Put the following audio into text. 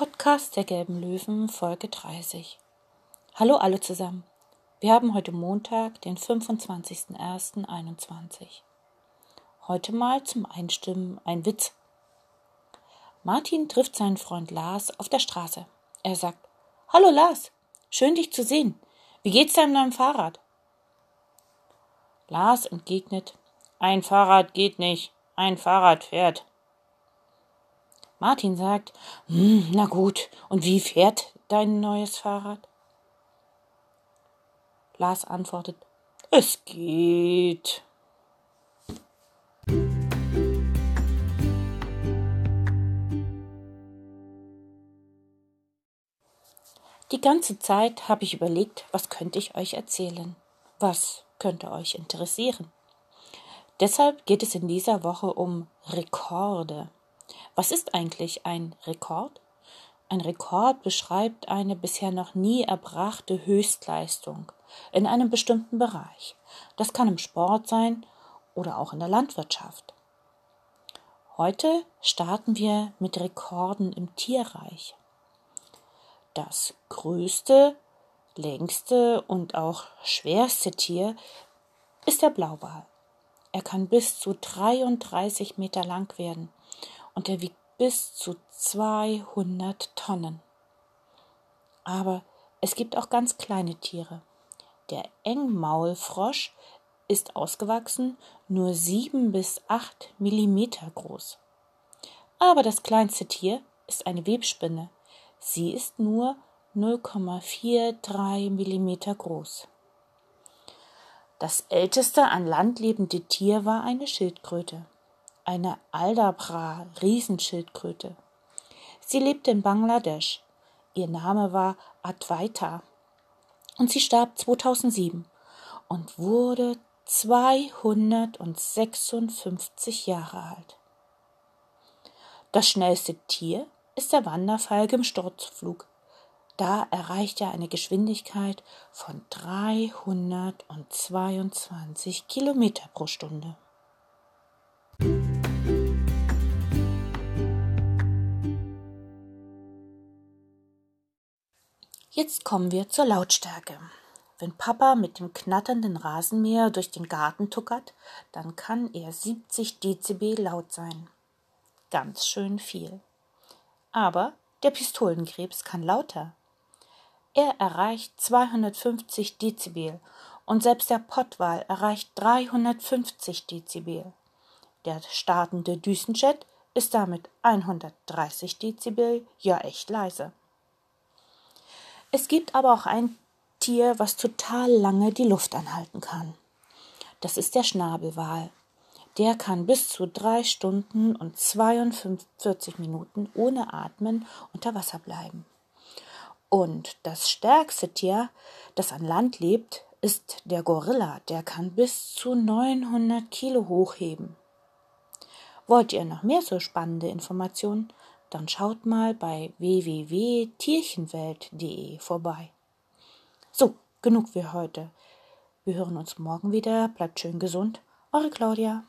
Podcast der Gelben Löwen, Folge 30. Hallo alle zusammen. Wir haben heute Montag, den 25.01.21. Heute mal zum Einstimmen ein Witz. Martin trifft seinen Freund Lars auf der Straße. Er sagt: Hallo Lars, schön dich zu sehen. Wie geht's deinem Fahrrad? Lars entgegnet: Ein Fahrrad geht nicht, ein Fahrrad fährt. Martin sagt, hm, na gut, und wie fährt dein neues Fahrrad? Lars antwortet, es geht. Die ganze Zeit habe ich überlegt, was könnte ich euch erzählen? Was könnte euch interessieren? Deshalb geht es in dieser Woche um Rekorde. Was ist eigentlich ein Rekord? Ein Rekord beschreibt eine bisher noch nie erbrachte Höchstleistung in einem bestimmten Bereich. Das kann im Sport sein oder auch in der Landwirtschaft. Heute starten wir mit Rekorden im Tierreich. Das größte, längste und auch schwerste Tier ist der Blauwal. Er kann bis zu 33 Meter lang werden und er wiegt bis zu 200 Tonnen. Aber es gibt auch ganz kleine Tiere. Der Engmaulfrosch ist ausgewachsen nur 7 bis 8 Millimeter groß. Aber das kleinste Tier ist eine Webspinne. Sie ist nur 0,43 Millimeter groß. Das älteste an Land lebende Tier war eine Schildkröte eine Aldabra-Riesenschildkröte. Sie lebte in Bangladesch. Ihr Name war Advaita und sie starb 2007 und wurde 256 Jahre alt. Das schnellste Tier ist der Wanderfalk im Sturzflug. Da erreicht er eine Geschwindigkeit von 322 Kilometer pro Stunde. Jetzt kommen wir zur Lautstärke. Wenn Papa mit dem knatternden Rasenmäher durch den Garten tuckert, dann kann er 70 Dezibel laut sein. Ganz schön viel. Aber der Pistolenkrebs kann lauter. Er erreicht 250 Dezibel und selbst der Pottwal erreicht 350 Dezibel. Der startende Düsenjet ist damit 130 Dezibel, ja echt leise. Es gibt aber auch ein Tier, was total lange die Luft anhalten kann. Das ist der Schnabelwal. Der kann bis zu drei Stunden und 42 Minuten ohne Atmen unter Wasser bleiben. Und das stärkste Tier, das an Land lebt, ist der Gorilla. Der kann bis zu 900 Kilo hochheben. Wollt ihr noch mehr so spannende Informationen? Dann schaut mal bei www.tierchenwelt.de vorbei. So, genug für heute. Wir hören uns morgen wieder. Bleibt schön gesund. Eure Claudia.